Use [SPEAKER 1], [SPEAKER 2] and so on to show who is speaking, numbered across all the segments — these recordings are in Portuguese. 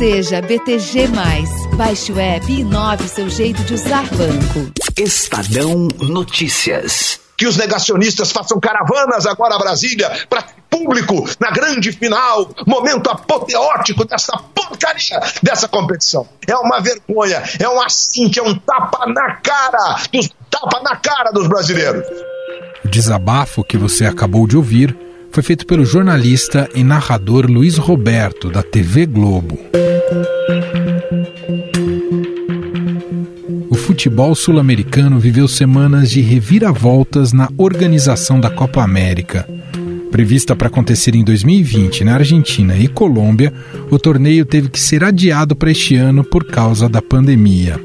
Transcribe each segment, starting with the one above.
[SPEAKER 1] Seja BTG. Baixe o app e inove seu jeito de usar banco.
[SPEAKER 2] Estadão Notícias.
[SPEAKER 3] Que os negacionistas façam caravanas agora a Brasília para público na grande final, momento apoteótico dessa porcaria dessa competição. É uma vergonha, é um assinte, é um tapa na cara, dos, tapa na cara dos brasileiros.
[SPEAKER 4] O desabafo que você acabou de ouvir foi feito pelo jornalista e narrador Luiz Roberto, da TV Globo. O futebol sul-americano viveu semanas de reviravoltas na organização da Copa América. Prevista para acontecer em 2020 na Argentina e Colômbia, o torneio teve que ser adiado para este ano por causa da pandemia.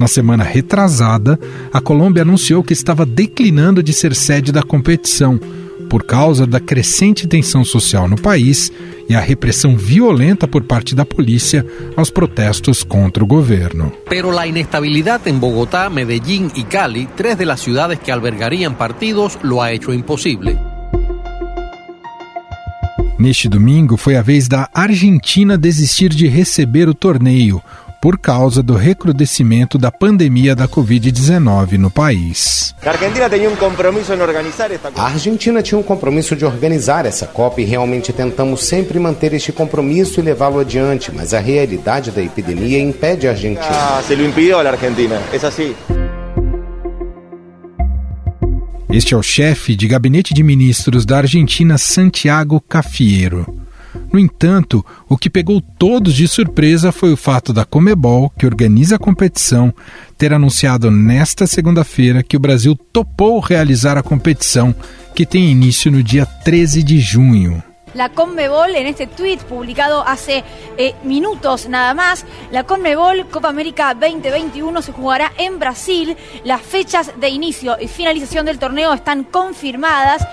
[SPEAKER 4] Na semana retrasada, a Colômbia anunciou que estava declinando de ser sede da competição por causa da crescente tensão social no país e a repressão violenta por parte da polícia aos protestos contra o governo.
[SPEAKER 5] Pero la inestabilidad en Bogotá, Medellín y Cali, tres de las ciudades que albergarían partidos, lo ha hecho imposible.
[SPEAKER 4] Neste domingo foi a vez da Argentina desistir de receber o torneio, por causa do recrudescimento da pandemia da Covid-19 no país.
[SPEAKER 6] A Argentina tinha um compromisso em organizar esta Copa.
[SPEAKER 7] A Argentina tinha um compromisso de organizar essa Copa e realmente tentamos sempre manter este compromisso e levá-lo adiante, mas a realidade da epidemia impede a Argentina.
[SPEAKER 6] Ah, se lo impediu a Argentina, é assim.
[SPEAKER 4] Este é o chefe de gabinete de ministros da Argentina, Santiago Cafiero. No entanto, o que pegou todos de surpresa foi o fato da Comebol, que organiza a competição, ter anunciado nesta segunda-feira que o Brasil topou realizar a competição, que tem início no dia 13 de junho.
[SPEAKER 8] La Conmebol, en este tweet publicado hace eh, minutos nada más, la Conmebol Copa América 2021 se jugará en Brasil. Las fechas de inicio y finalización del torneo están confirmadas.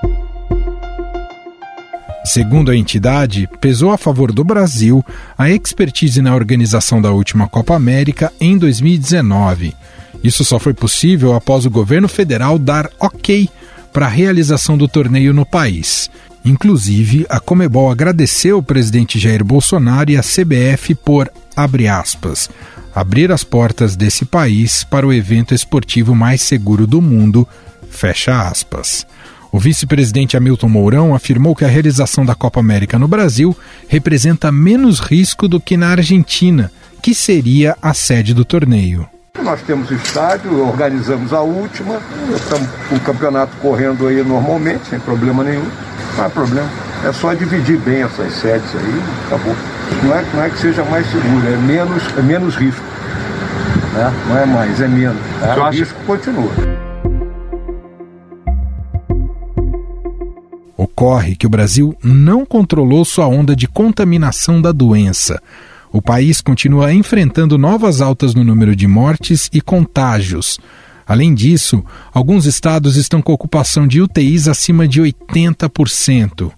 [SPEAKER 4] Segundo a entidade, pesou a favor do Brasil a expertise na organização da última Copa América em 2019. Isso só foi possível após o governo federal dar ok para a realização do torneio no país. Inclusive, a Comebol agradeceu o presidente Jair Bolsonaro e a CBF por, abre aspas, abrir as portas desse país para o evento esportivo mais seguro do mundo, fecha aspas. O vice-presidente Hamilton Mourão afirmou que a realização da Copa América no Brasil representa menos risco do que na Argentina, que seria a sede do torneio.
[SPEAKER 9] Nós temos o estádio, organizamos a última, estamos com o campeonato correndo aí normalmente, sem problema nenhum. Não há problema. É só dividir bem essas sedes aí, acabou. Não é, não é que seja mais seguro, é menos, é menos risco. Né? Não é mais, é menos. É, o risco continua.
[SPEAKER 4] Ocorre que o Brasil não controlou sua onda de contaminação da doença. O país continua enfrentando novas altas no número de mortes e contágios. Além disso, alguns estados estão com ocupação de UTIs acima de 80%.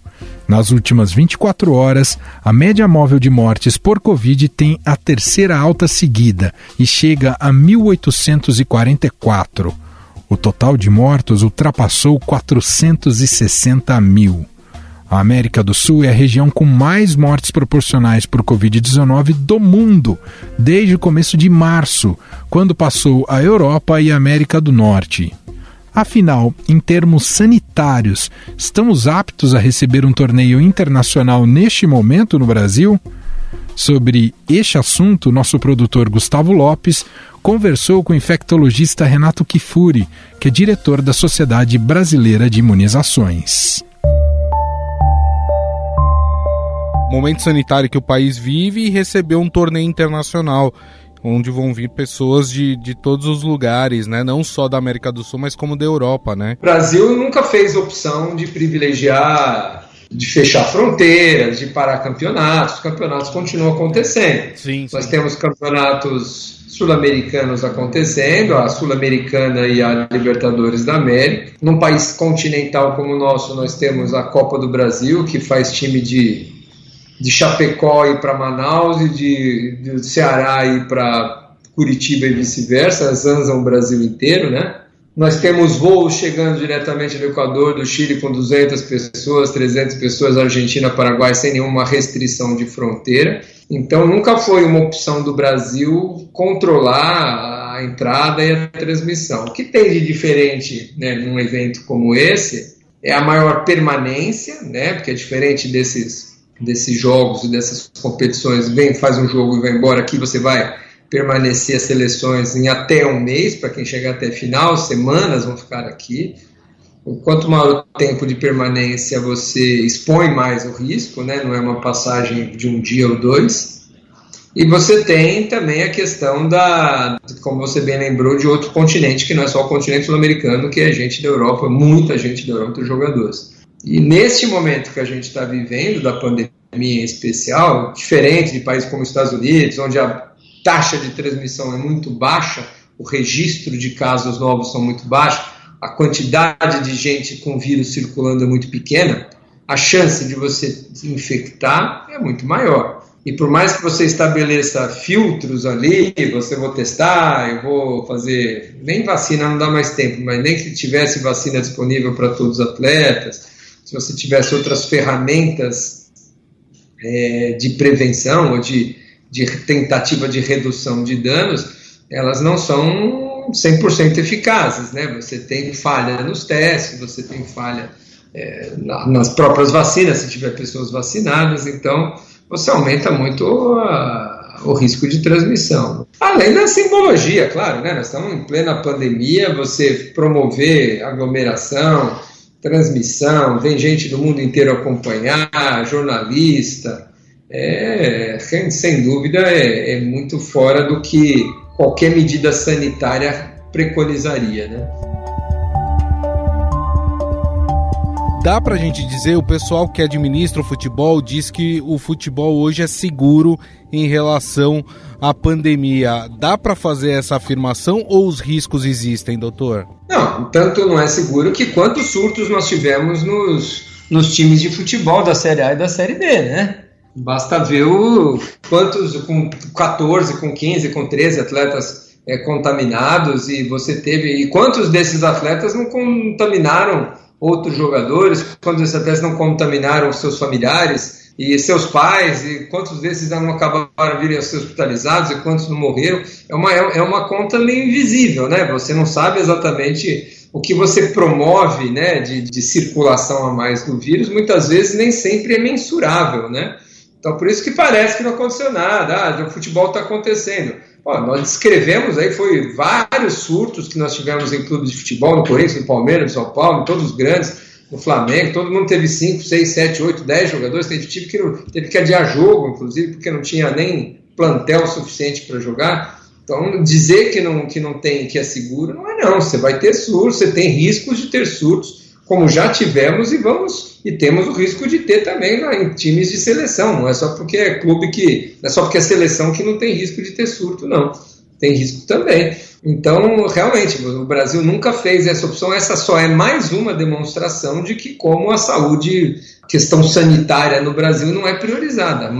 [SPEAKER 4] Nas últimas 24 horas, a média móvel de mortes por Covid tem a terceira alta seguida e chega a 1.844. O total de mortos ultrapassou 460 mil. A América do Sul é a região com mais mortes proporcionais por Covid-19 do mundo, desde o começo de março, quando passou a Europa e a América do Norte. Afinal, em termos sanitários, estamos aptos a receber um torneio internacional neste momento no Brasil? Sobre este assunto, nosso produtor Gustavo Lopes conversou com o infectologista Renato Kifuri, que é diretor da Sociedade Brasileira de Imunizações.
[SPEAKER 10] Momento sanitário que o país vive e recebeu um torneio internacional onde vão vir pessoas de, de todos os lugares, né? Não só da América do Sul, mas como da Europa, né?
[SPEAKER 11] O Brasil nunca fez opção de privilegiar, de fechar fronteiras, de parar campeonatos. Os campeonatos continuam acontecendo.
[SPEAKER 10] Sim, sim.
[SPEAKER 11] Nós temos campeonatos sul-americanos acontecendo, a Sul-Americana e a Libertadores da América. Num país continental como o nosso, nós temos a Copa do Brasil, que faz time de, de Chapecó ir para Manaus e de, de Ceará ir para Curitiba e vice-versa, zanzam o Brasil inteiro, né? Nós temos voos chegando diretamente do Equador, do Chile, com 200 pessoas, 300 pessoas, Argentina, Paraguai, sem nenhuma restrição de fronteira. Então nunca foi uma opção do Brasil controlar a entrada e a transmissão. O que tem de diferente né, num evento como esse é a maior permanência, né, porque é diferente desses, desses jogos e dessas competições, vem, faz um jogo e vai embora, aqui você vai permanecer as seleções em até um mês, para quem chegar até final, semanas vão ficar aqui. Quanto maior o tempo de permanência, você expõe mais o risco, né? não é uma passagem de um dia ou dois. E você tem também a questão da, como você bem lembrou, de outro continente, que não é só o continente sul-americano, que é gente da Europa, muita gente da Europa, jogadores. E neste momento que a gente está vivendo, da pandemia em especial, diferente de países como os Estados Unidos, onde a taxa de transmissão é muito baixa, o registro de casos novos são muito baixos, a quantidade de gente com vírus circulando é muito pequena, a chance de você infectar é muito maior. E por mais que você estabeleça filtros ali, você vou testar, eu vou fazer. Nem vacina não dá mais tempo, mas nem que tivesse vacina disponível para todos os atletas, se você tivesse outras ferramentas é, de prevenção ou de, de tentativa de redução de danos, elas não são 100% eficazes, né? Você tem falha nos testes, você tem falha é, nas próprias vacinas, se tiver pessoas vacinadas, então você aumenta muito a, o risco de transmissão. Além da simbologia, claro, né? Nós estamos em plena pandemia, você promover aglomeração, transmissão, vem gente do mundo inteiro acompanhar, jornalista, é, sem dúvida é, é muito fora do que qualquer medida sanitária preconizaria, né?
[SPEAKER 10] Dá pra gente dizer, o pessoal que administra o futebol diz que o futebol hoje é seguro em relação à pandemia. Dá para fazer essa afirmação ou os riscos existem, doutor?
[SPEAKER 11] Não, tanto não é seguro que quantos surtos nós tivemos nos, nos times de futebol da Série A e da Série B, né? Basta ver o, quantos com 14, com 15, com 13 atletas é, contaminados e você teve. E quantos desses atletas não contaminaram outros jogadores? Quantos desses atletas não contaminaram seus familiares e seus pais? E quantos desses não acabaram virem a ser hospitalizados e quantos não morreram? É uma, é uma conta meio invisível, né? Você não sabe exatamente o que você promove né, de, de circulação a mais do vírus, muitas vezes nem sempre é mensurável, né? Então, por isso que parece que não aconteceu nada, ah, o futebol está acontecendo. Ó, nós descrevemos aí, foi vários surtos que nós tivemos em clubes de futebol, no Corinthians, no Palmeiras, no São Paulo, em todos os grandes, no Flamengo, todo mundo teve 5, 6, 7, 8, 10 jogadores, teve que, teve que adiar jogo, inclusive, porque não tinha nem plantel suficiente para jogar. Então, dizer que não, que não tem, que é seguro, não é não. Você vai ter surtos, você tem riscos de ter surtos, como já tivemos e vamos e temos o risco de ter também né, em times de seleção. Não é só porque é clube que, não é só porque é seleção que não tem risco de ter surto, não. Tem risco também. Então, realmente, o Brasil nunca fez essa opção. Essa só é mais uma demonstração de que como a saúde, questão sanitária no Brasil não é priorizada.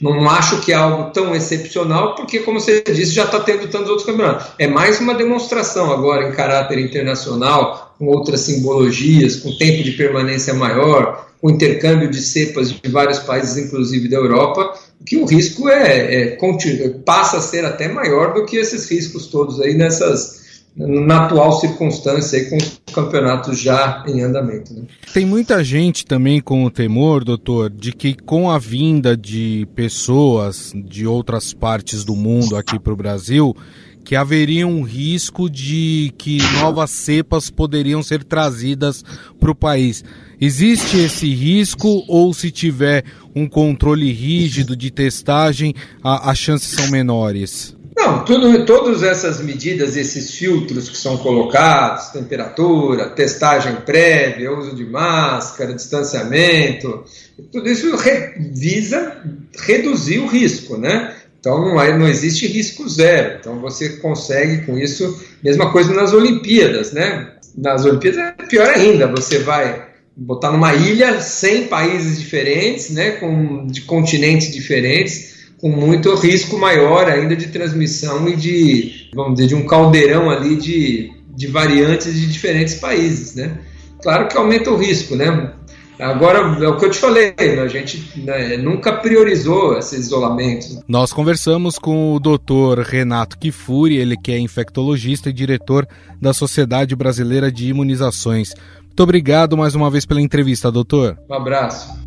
[SPEAKER 11] Não acho que é algo tão excepcional, porque, como você disse, já está tendo tantos outros campeonatos. É mais uma demonstração agora em caráter internacional, com outras simbologias, com tempo de permanência maior, com intercâmbio de cepas de vários países, inclusive da Europa, que o risco é, é, passa a ser até maior do que esses riscos todos aí nessas na atual circunstância com os campeonatos já em andamento. Né?
[SPEAKER 10] Tem muita gente também com o temor, doutor, de que com a vinda de pessoas de outras partes do mundo aqui para o Brasil, que haveria um risco de que novas cepas poderiam ser trazidas para o país. Existe esse risco ou se tiver um controle rígido de testagem, as chances são menores?
[SPEAKER 11] Não, tudo, todas essas medidas, esses filtros que são colocados, temperatura, testagem prévia, uso de máscara, distanciamento, tudo isso re, visa reduzir o risco, né? Então não, é, não existe risco zero. Então você consegue com isso, mesma coisa nas Olimpíadas, né? Nas Olimpíadas é pior ainda, você vai botar numa ilha 100 países diferentes, né, com, de continentes diferentes, com muito risco maior ainda de transmissão e de, vamos dizer, de um caldeirão ali de, de variantes de diferentes países, né. Claro que aumenta o risco, né. Agora, é o que eu te falei, né, a gente né, nunca priorizou esse isolamento.
[SPEAKER 10] Nós conversamos com o doutor Renato Kifuri, ele que é infectologista e diretor da Sociedade Brasileira de Imunizações. Muito obrigado mais uma vez pela entrevista, doutor.
[SPEAKER 11] Um abraço.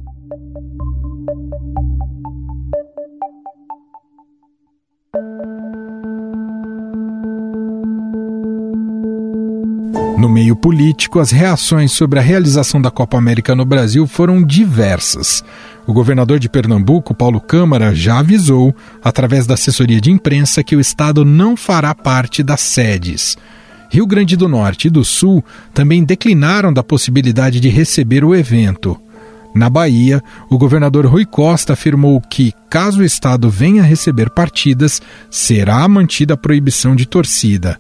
[SPEAKER 4] No meio político, as reações sobre a realização da Copa América no Brasil foram diversas. O governador de Pernambuco, Paulo Câmara, já avisou, através da assessoria de imprensa, que o estado não fará parte das sedes. Rio Grande do Norte e do Sul também declinaram da possibilidade de receber o evento. Na Bahia, o governador Rui Costa afirmou que, caso o estado venha receber partidas, será mantida a proibição de torcida.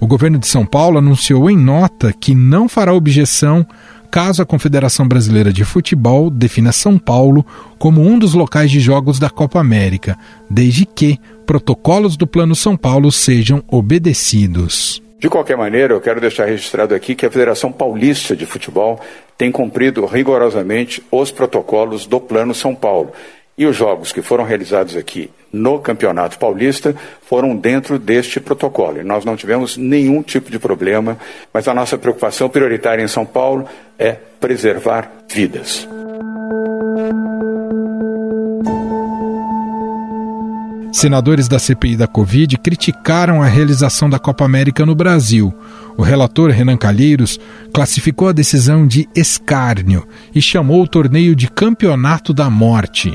[SPEAKER 4] O governo de São Paulo anunciou em nota que não fará objeção caso a Confederação Brasileira de Futebol defina São Paulo como um dos locais de jogos da Copa América, desde que protocolos do Plano São Paulo sejam obedecidos.
[SPEAKER 12] De qualquer maneira, eu quero deixar registrado aqui que a Federação Paulista de Futebol tem cumprido rigorosamente os protocolos do Plano São Paulo. E os jogos que foram realizados aqui no Campeonato Paulista foram dentro deste protocolo. Nós não tivemos nenhum tipo de problema, mas a nossa preocupação prioritária em São Paulo é preservar vidas.
[SPEAKER 4] Senadores da CPI da Covid criticaram a realização da Copa América no Brasil. O relator Renan Calheiros classificou a decisão de escárnio e chamou o torneio de Campeonato da Morte.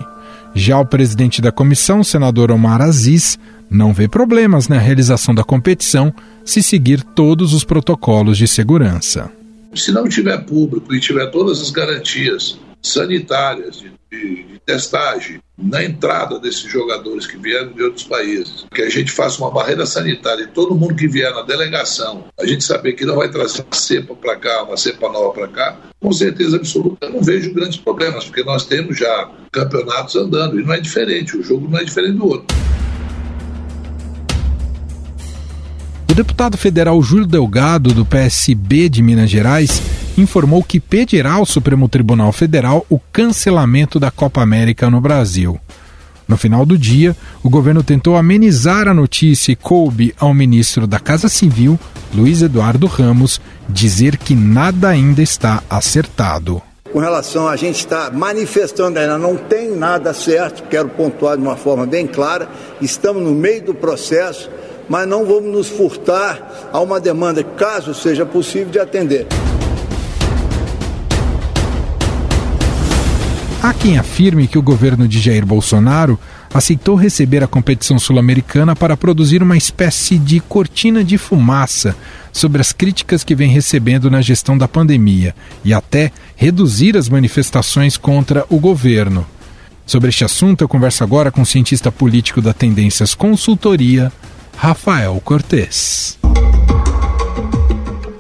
[SPEAKER 4] Já o presidente da comissão, senador Omar Aziz, não vê problemas na realização da competição se seguir todos os protocolos de segurança.
[SPEAKER 13] Se não tiver público e tiver todas as garantias sanitárias de, de, de testagem na entrada desses jogadores que vieram de outros países, que a gente faça uma barreira sanitária e todo mundo que vier na delegação, a gente saber que não vai trazer uma cepa para cá, uma cepa nova para cá, com certeza absoluta, eu não vejo grandes problemas, porque nós temos já campeonatos andando e não é diferente, o jogo não é diferente do outro.
[SPEAKER 4] O deputado federal Júlio Delgado, do PSB de Minas Gerais, informou que pedirá ao Supremo Tribunal Federal o cancelamento da Copa América no Brasil. No final do dia, o governo tentou amenizar a notícia e coube ao ministro da Casa Civil, Luiz Eduardo Ramos, dizer que nada ainda está acertado.
[SPEAKER 14] Com relação a gente está manifestando ainda, não tem nada certo, quero pontuar de uma forma bem clara, estamos no meio do processo, mas não vamos nos furtar a uma demanda, caso seja possível, de atender.
[SPEAKER 4] Há quem afirme que o governo de Jair Bolsonaro aceitou receber a competição sul-americana para produzir uma espécie de cortina de fumaça sobre as críticas que vem recebendo na gestão da pandemia e até reduzir as manifestações contra o governo. Sobre este assunto, eu converso agora com o cientista político da Tendências Consultoria, Rafael Cortes.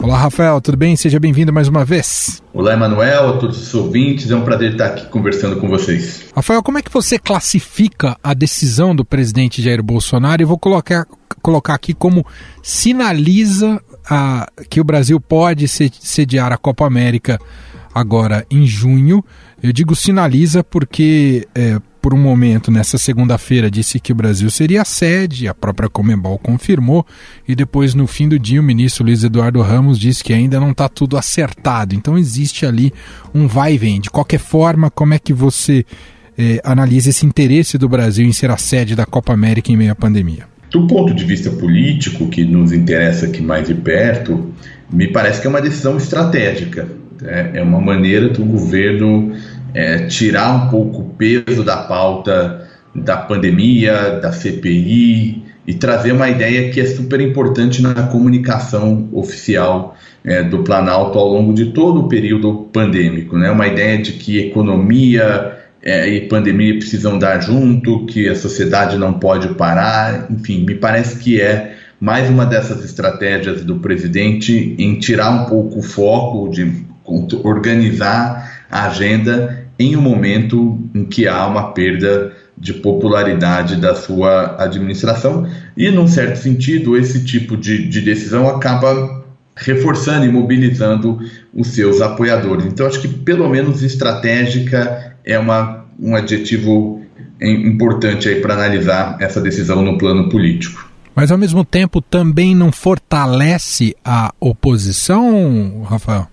[SPEAKER 4] Olá, Rafael, tudo bem? Seja bem-vindo mais uma vez.
[SPEAKER 15] Olá, Emanuel, a todos os ouvintes, é um prazer estar aqui conversando com vocês.
[SPEAKER 4] Rafael, como é que você classifica a decisão do presidente Jair Bolsonaro? E vou colocar, colocar aqui como sinaliza a, que o Brasil pode sediar a Copa América agora em junho. Eu digo sinaliza porque é, por um momento, nessa segunda-feira, disse que o Brasil seria a sede, a própria Comembol confirmou, e depois, no fim do dia, o ministro Luiz Eduardo Ramos disse que ainda não está tudo acertado. Então, existe ali um vai e vem. De qualquer forma, como é que você eh, analisa esse interesse do Brasil em ser a sede da Copa América em meio à pandemia?
[SPEAKER 15] Do ponto de vista político, que nos interessa aqui mais de perto, me parece que é uma decisão estratégica. É, é uma maneira do governo é, tirar um pouco o peso da pauta da pandemia, da CPI e trazer uma ideia que é super importante na comunicação oficial é, do Planalto ao longo de todo o período pandêmico, né? Uma ideia de que economia é, e pandemia precisam dar junto, que a sociedade não pode parar, enfim, me parece que é mais uma dessas estratégias do presidente em tirar um pouco o foco de organizar a agenda em um momento em que há uma perda de popularidade da sua administração. E, num certo sentido, esse tipo de, de decisão acaba reforçando e mobilizando os seus apoiadores. Então, acho que pelo menos estratégica é uma, um adjetivo importante aí para analisar essa decisão no plano político.
[SPEAKER 4] Mas ao mesmo tempo também não fortalece a oposição, Rafael?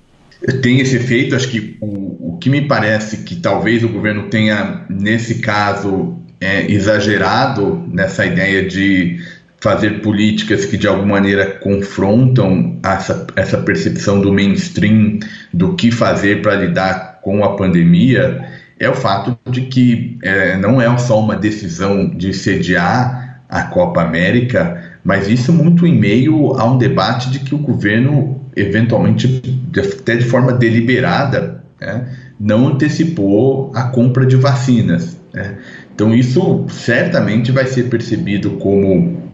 [SPEAKER 15] Tem esse efeito, acho que o, o que me parece que talvez o governo tenha, nesse caso, é, exagerado nessa ideia de fazer políticas que de alguma maneira confrontam essa, essa percepção do mainstream do que fazer para lidar com a pandemia é o fato de que é, não é só uma decisão de sediar a Copa América, mas isso muito em meio a um debate de que o governo, eventualmente, até de forma deliberada, né, não antecipou a compra de vacinas. Né. Então, isso certamente vai ser percebido como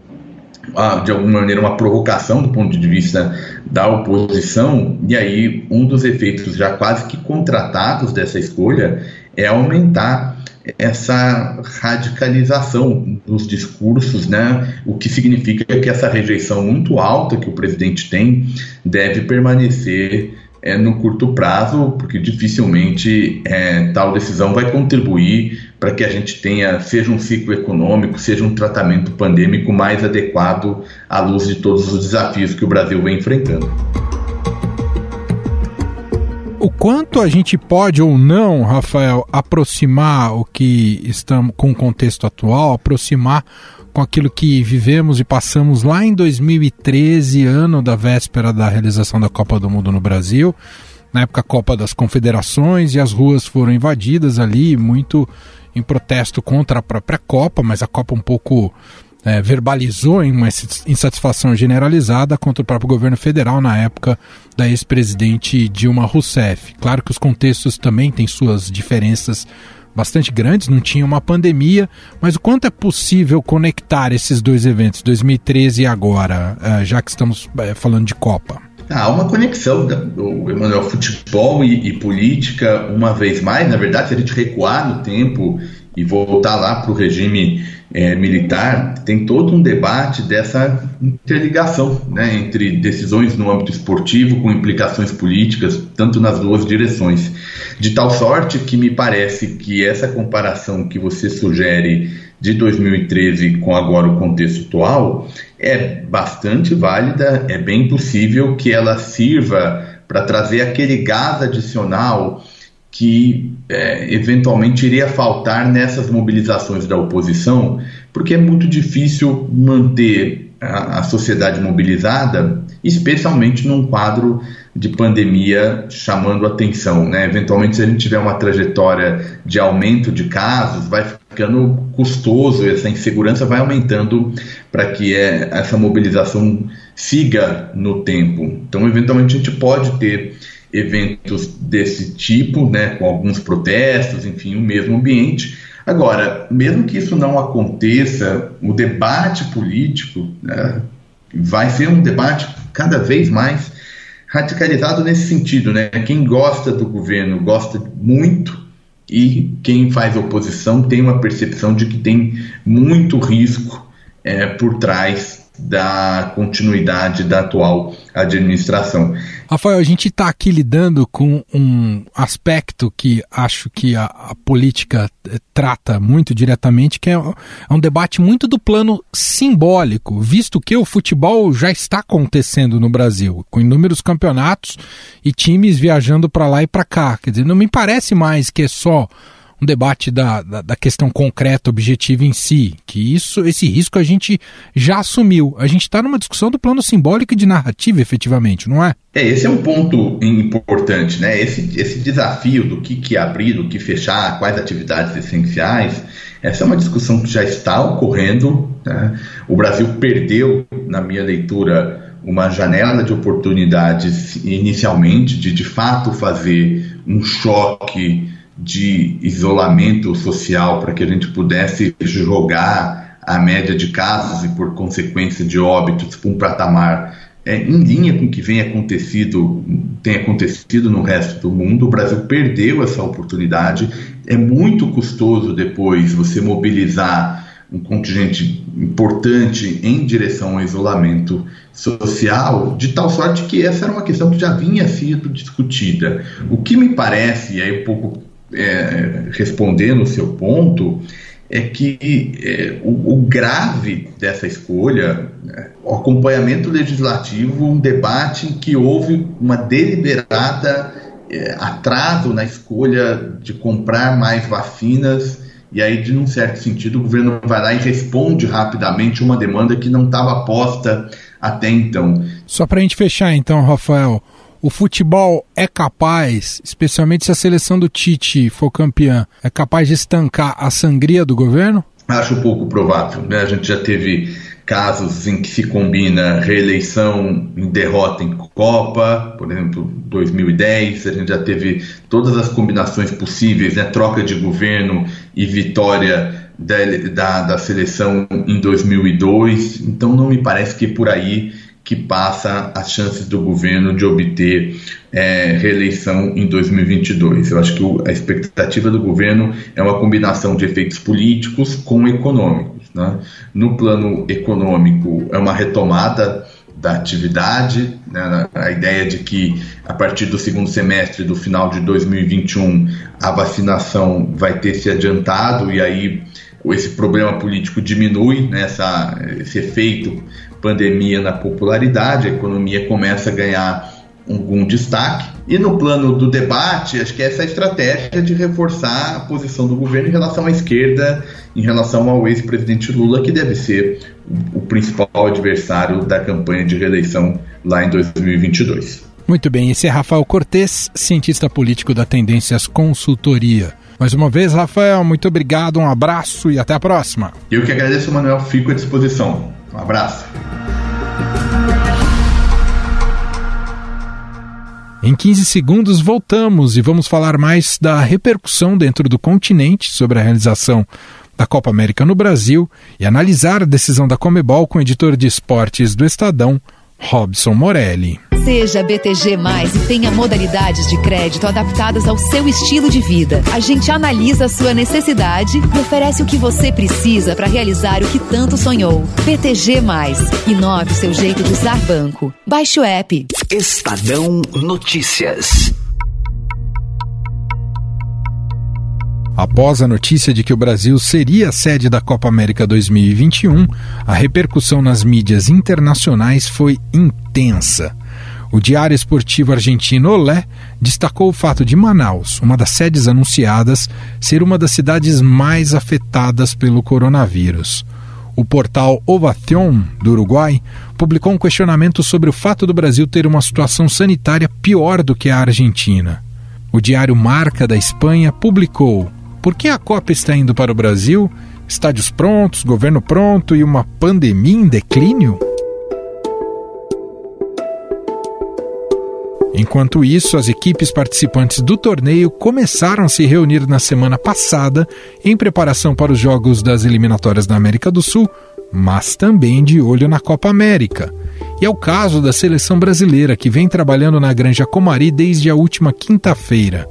[SPEAKER 15] de alguma maneira uma provocação do ponto de vista da oposição, e aí um dos efeitos já quase que contratados dessa escolha é aumentar essa radicalização dos discursos, né? o que significa que essa rejeição muito alta que o presidente tem deve permanecer é, no curto prazo, porque dificilmente é, tal decisão vai contribuir para que a gente tenha, seja um ciclo econômico, seja um tratamento pandêmico mais adequado à luz de todos os desafios que o Brasil vem enfrentando.
[SPEAKER 4] O quanto a gente pode ou não, Rafael, aproximar o que estamos com o contexto atual, aproximar com aquilo que vivemos e passamos lá em 2013, ano da véspera da realização da Copa do Mundo no Brasil, na época Copa das Confederações, e as ruas foram invadidas ali, muito em protesto contra a própria Copa, mas a Copa um pouco é, verbalizou em uma insatisfação generalizada contra o próprio governo federal na época da ex-presidente Dilma Rousseff. Claro que os contextos também têm suas diferenças bastante grandes, não tinha uma pandemia, mas o quanto é possível conectar esses dois eventos, 2013 e agora, é, já que estamos é, falando de Copa?
[SPEAKER 15] Há uma conexão Emanuel futebol e, e, política, uma vez mais. Na verdade, se a gente recuar no tempo e voltar lá para o regime é, militar, tem todo um debate dessa interligação né, entre decisões no âmbito esportivo com implicações políticas, tanto nas duas direções. De tal sorte que me parece que essa comparação que você sugere de 2013 com agora o contexto atual é bastante válida, é bem possível que ela sirva para trazer aquele gás adicional que é, eventualmente iria faltar nessas mobilizações da oposição, porque é muito difícil manter a, a sociedade mobilizada, especialmente num quadro de pandemia chamando atenção. Né? Eventualmente, se a gente tiver uma trajetória de aumento de casos, vai ficando custoso, essa insegurança vai aumentando para que é, essa mobilização siga no tempo. Então, eventualmente, a gente pode ter eventos desse tipo, né, com alguns protestos, enfim, o mesmo ambiente. Agora, mesmo que isso não aconteça, o debate político né, vai ser um debate cada vez mais radicalizado nesse sentido, né? Quem gosta do governo gosta muito e quem faz oposição tem uma percepção de que tem muito risco é, por trás da continuidade da atual administração.
[SPEAKER 4] Rafael, a gente está aqui lidando com um aspecto que acho que a, a política eh, trata muito diretamente, que é, é um debate muito do plano simbólico, visto que o futebol já está acontecendo no Brasil, com inúmeros campeonatos e times viajando para lá e para cá. Quer dizer, não me parece mais que é só um debate da, da, da, questão concreta, objetiva em si, que isso, esse risco a gente já assumiu. A gente está numa discussão do plano simbólico e de narrativa, efetivamente, não é?
[SPEAKER 15] É, esse é um ponto importante, né? Esse, esse desafio do que, que abrir, do que fechar, quais atividades essenciais, essa é uma discussão que já está ocorrendo. Né? O Brasil perdeu, na minha leitura, uma janela de oportunidades inicialmente de de fato fazer um choque de isolamento social para que a gente pudesse jogar a média de casos e, por consequência, de óbitos para um patamar é, em linha com o que vem acontecido, tem acontecido no resto do mundo. O Brasil perdeu essa oportunidade. É muito custoso depois você mobilizar um contingente importante em direção ao isolamento social, de tal sorte que essa era uma questão que já vinha sido discutida. O que me parece, e aí um pouco é, respondendo o seu ponto, é que é, o, o, grave dessa escolha, né, o acompanhamento legislativo, um debate em que houve uma deliberada é, atraso na escolha de comprar mais vacinas e aí, de um certo sentido, o governo vai lá e responde rapidamente uma demanda que não estava posta até então.
[SPEAKER 4] Só para a gente fechar, então, Rafael, o futebol é capaz, especialmente se a seleção do Tite for campeã, é capaz de estancar a sangria do governo?
[SPEAKER 15] Acho pouco provável. Né? A gente já teve casos em que se combina reeleição em derrota em Copa, por exemplo, 2010, a gente já teve todas as combinações possíveis, né? troca de governo e vitória da, da, da seleção em 2002, então não me parece que é por aí que passa as chances do governo de obter é, reeleição em 2022. Eu acho que a expectativa do governo é uma combinação de efeitos políticos com econômicos. Né? No plano econômico, é uma retomada da atividade, né? a ideia de que a partir do segundo semestre do final de 2021 a vacinação vai ter se adiantado e aí esse problema político diminui, né? Essa, esse efeito pandemia na popularidade, a economia começa a ganhar algum destaque. E no plano do debate, acho que essa é a estratégia de reforçar a posição do governo em relação à esquerda, em relação ao ex-presidente Lula, que deve ser o principal adversário da campanha de reeleição lá em 2022.
[SPEAKER 4] Muito bem, esse é Rafael Cortes, cientista político da Tendências Consultoria. Mais uma vez, Rafael, muito obrigado, um abraço e até a próxima.
[SPEAKER 15] Eu que agradeço, Manuel, fico à disposição. Um abraço.
[SPEAKER 4] Em 15 segundos voltamos e vamos falar mais da repercussão dentro do continente sobre a realização da Copa América no Brasil e analisar a decisão da Comebol com o editor de esportes do Estadão, Robson Morelli.
[SPEAKER 1] Seja BTG Mais e tenha modalidades de crédito adaptadas ao seu estilo de vida. A gente analisa a sua necessidade e oferece o que você precisa para realizar o que tanto sonhou. BTG Mais. Inove seu jeito de usar banco. Baixe o app.
[SPEAKER 2] Estadão Notícias.
[SPEAKER 4] Após a notícia de que o Brasil seria a sede da Copa América 2021, a repercussão nas mídias internacionais foi intensa. O Diário Esportivo Argentino Olé destacou o fato de Manaus, uma das sedes anunciadas, ser uma das cidades mais afetadas pelo coronavírus. O portal Ovation, do Uruguai, publicou um questionamento sobre o fato do Brasil ter uma situação sanitária pior do que a Argentina. O diário Marca da Espanha publicou: Por que a Copa está indo para o Brasil? Estádios prontos, governo pronto e uma pandemia em declínio? Enquanto isso, as equipes participantes do torneio começaram a se reunir na semana passada em preparação para os Jogos das Eliminatórias da América do Sul, mas também de olho na Copa América. E é o caso da seleção brasileira, que vem trabalhando na Granja Comari desde a última quinta-feira.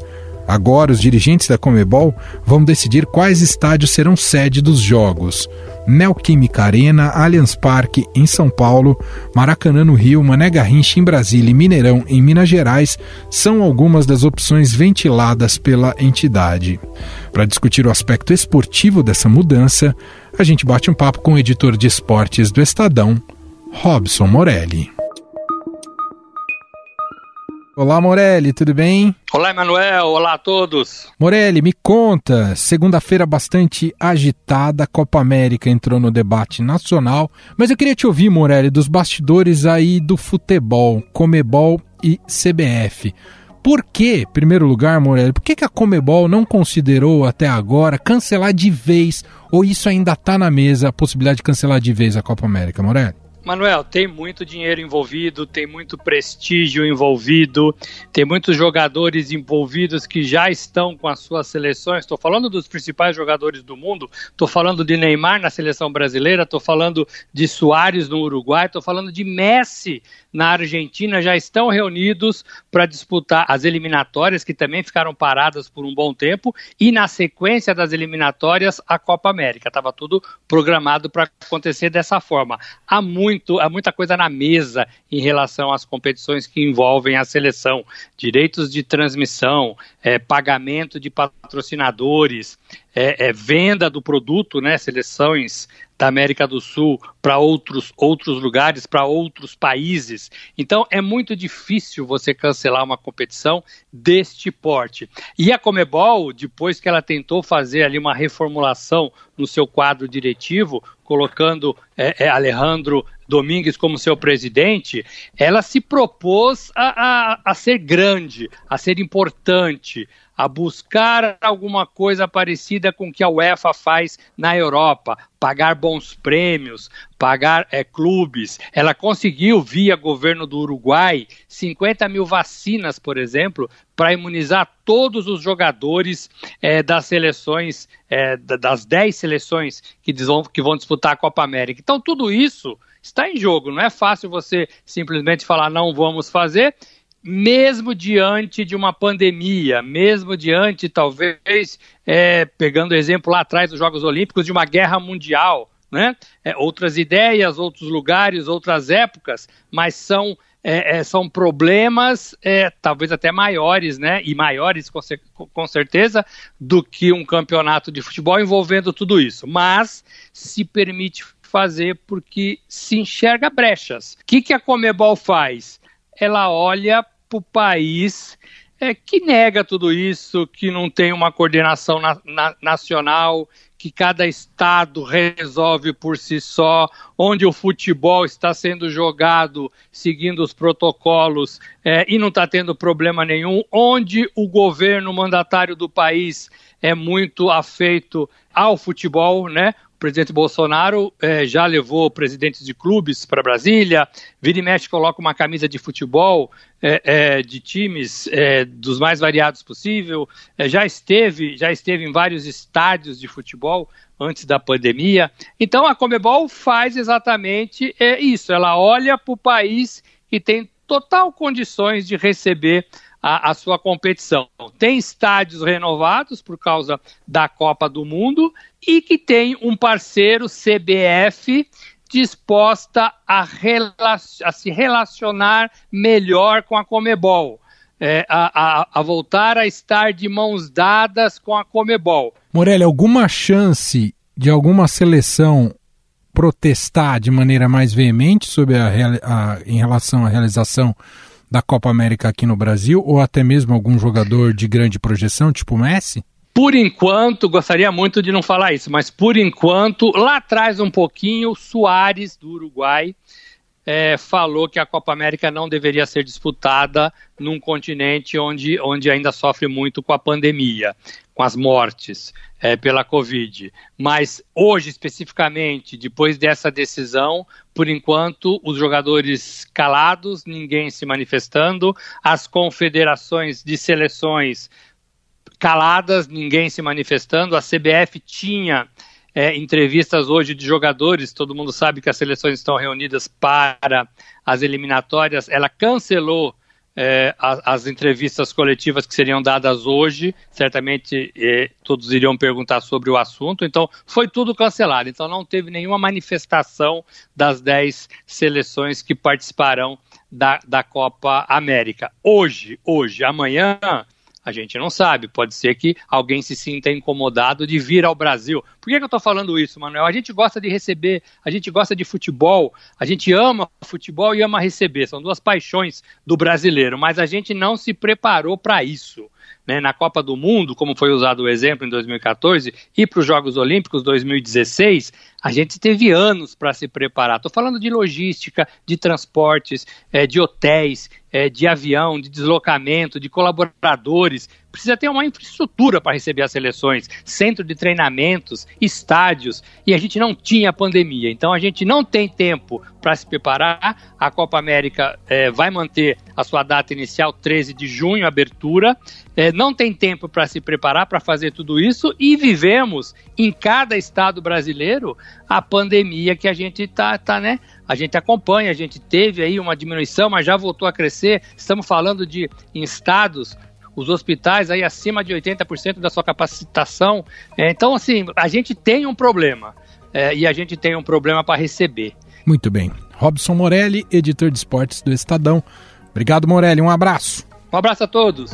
[SPEAKER 4] Agora, os dirigentes da Comebol vão decidir quais estádios serão sede dos jogos. Neoquímica Arena, Allianz Parque em São Paulo, Maracanã no Rio, Mané Garrincha em Brasília e Mineirão em Minas Gerais são algumas das opções ventiladas pela entidade. Para discutir o aspecto esportivo dessa mudança, a gente bate um papo com o editor de esportes do Estadão, Robson Morelli. Olá, Morelli, tudo bem?
[SPEAKER 16] Olá, Emanuel. Olá a todos.
[SPEAKER 4] Morelli, me conta. Segunda-feira bastante agitada, a Copa América entrou no debate nacional, mas eu queria te ouvir, Morelli, dos bastidores aí do futebol, Comebol e CBF. Por que, em primeiro lugar, Morelli, por que, que a Comebol não considerou até agora cancelar de vez, ou isso ainda está na mesa, a possibilidade de cancelar de vez a Copa América, Morelli?
[SPEAKER 16] Manuel, tem muito dinheiro envolvido, tem muito prestígio envolvido, tem muitos jogadores envolvidos que já estão com as suas seleções. Estou falando dos principais jogadores do mundo, estou falando de Neymar na seleção brasileira, estou falando de Soares no Uruguai, estou falando de Messi na Argentina, já estão reunidos para disputar as eliminatórias, que também ficaram paradas por um bom tempo, e na sequência das eliminatórias, a Copa América. Estava tudo programado para acontecer dessa forma. Há muito muito, há muita coisa na mesa em relação às competições que envolvem a seleção, direitos de transmissão, é, pagamento de patrocinadores, é, é, venda do produto, né, seleções da América do Sul para outros, outros lugares, para outros países. Então é muito difícil você cancelar uma competição deste porte. E a Comebol, depois que ela tentou fazer ali uma reformulação no seu quadro diretivo, colocando é, é, Alejandro Domingues como seu presidente, ela se propôs a, a, a ser grande, a ser importante, a buscar alguma coisa parecida com o que a UEFA faz na Europa, pagar bons prêmios, pagar é, clubes. Ela conseguiu, via governo do Uruguai, 50 mil vacinas, por exemplo, para imunizar todos os jogadores é, das seleções, é, das 10 seleções que, que vão disputar a Copa América. Então, tudo isso está em jogo. Não é fácil você simplesmente falar não vamos fazer mesmo diante de uma pandemia, mesmo diante, talvez, é, pegando o exemplo lá atrás dos Jogos Olímpicos, de uma guerra mundial, né? É, outras ideias, outros lugares, outras épocas, mas são, é, é são problemas é, talvez até maiores, né? E maiores, com, com certeza, do que um campeonato de futebol envolvendo tudo isso. Mas se permite fazer porque se enxerga brechas. O que, que a Comebol faz? Ela olha para o país é, que nega tudo isso, que não tem uma coordenação na, na, nacional, que cada estado resolve por si só, onde o futebol está sendo jogado seguindo os protocolos é, e não está tendo problema nenhum, onde o governo mandatário do país é muito afeito ao futebol, né? O presidente Bolsonaro é, já levou presidentes de clubes para Brasília, vira e mexe coloca uma camisa de futebol é, é, de times é, dos mais variados possível, é, já esteve já esteve em vários estádios de futebol antes da pandemia. Então a Comebol faz exatamente é, isso, ela olha para o país que tem total condições de receber a, a, sua competição. Tem estádios renovados por causa da Copa do Mundo e que tem um parceiro CBF disposta a, a se relacionar melhor com a Comebol. É, a, a, a, voltar a estar de mãos dadas com a Comebol.
[SPEAKER 4] Morelli, alguma chance de alguma seleção protestar de maneira mais veemente sobre a, a, em relação à realização da Copa América aqui no Brasil, ou até mesmo algum jogador de grande projeção, tipo Messi?
[SPEAKER 16] Por enquanto, gostaria muito de não falar isso, mas por enquanto, lá atrás um pouquinho, Soares, do Uruguai, é, falou que a Copa América não deveria ser disputada num continente onde, onde ainda sofre muito com a pandemia, com as mortes é, pela Covid. Mas hoje, especificamente, depois dessa decisão, por enquanto, os jogadores calados, ninguém se manifestando, as confederações de seleções caladas, ninguém se manifestando, a CBF tinha é, entrevistas hoje de jogadores, todo mundo sabe que as seleções estão reunidas para as eliminatórias, ela cancelou é, as, as, entrevistas coletivas que seriam dadas hoje, certamente é, todos iriam perguntar sobre o assunto, então foi tudo cancelado, então não teve nenhuma manifestação das 10 seleções que participarão da, da Copa América. Hoje, hoje, amanhã, a gente não sabe. Pode ser que alguém se sinta incomodado de vir ao Brasil. Por que, que eu estou falando isso, Manuel? A gente gosta de receber, a gente gosta de futebol, a gente ama futebol e ama receber. São duas paixões do brasileiro, mas a gente não se preparou para isso né, na Copa do Mundo, como foi usado o exemplo em 2014, e para os Jogos Olímpicos 2016, a gente teve anos para se preparar. Estou falando de logística, de transportes, é, de hotéis, é, de avião, de deslocamento, de colaboradores, precisa ter uma infraestrutura para receber as seleções, centro de treinamentos, estádios, e a gente não tinha pandemia. Então a gente não tem tempo para se preparar. A Copa América é, vai manter a sua data inicial, 13 de junho, abertura. É, não tem tempo para se preparar para fazer tudo isso e vivemos em cada estado brasileiro a pandemia que a gente está, tá, né? A gente acompanha, a gente teve aí uma diminuição, mas já voltou a crescer. Estamos falando de estados os hospitais aí acima de 80% da sua capacitação. É, então, assim, a gente tem um problema é, e a gente tem um problema para receber.
[SPEAKER 4] Muito bem. Robson Morelli, editor de esportes do Estadão. Obrigado, Morelli. Um abraço.
[SPEAKER 16] Um abraço a todos.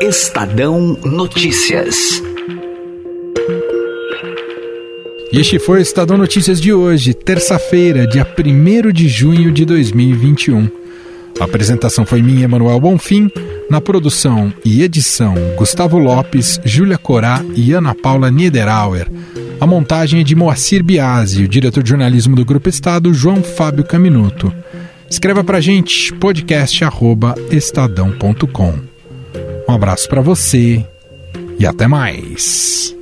[SPEAKER 2] Estadão Notícias.
[SPEAKER 4] E este foi o Estadão Notícias de hoje, terça-feira, dia 1 de junho de 2021. A apresentação foi minha, Emanuel Bonfim. Na produção e edição, Gustavo Lopes, Júlia Corá e Ana Paula Niederauer. A montagem é de Moacir Biasi, o diretor de jornalismo do Grupo Estado, João Fábio Caminuto. Escreva pra gente podcast@estadão.com. Um abraço para você e até mais.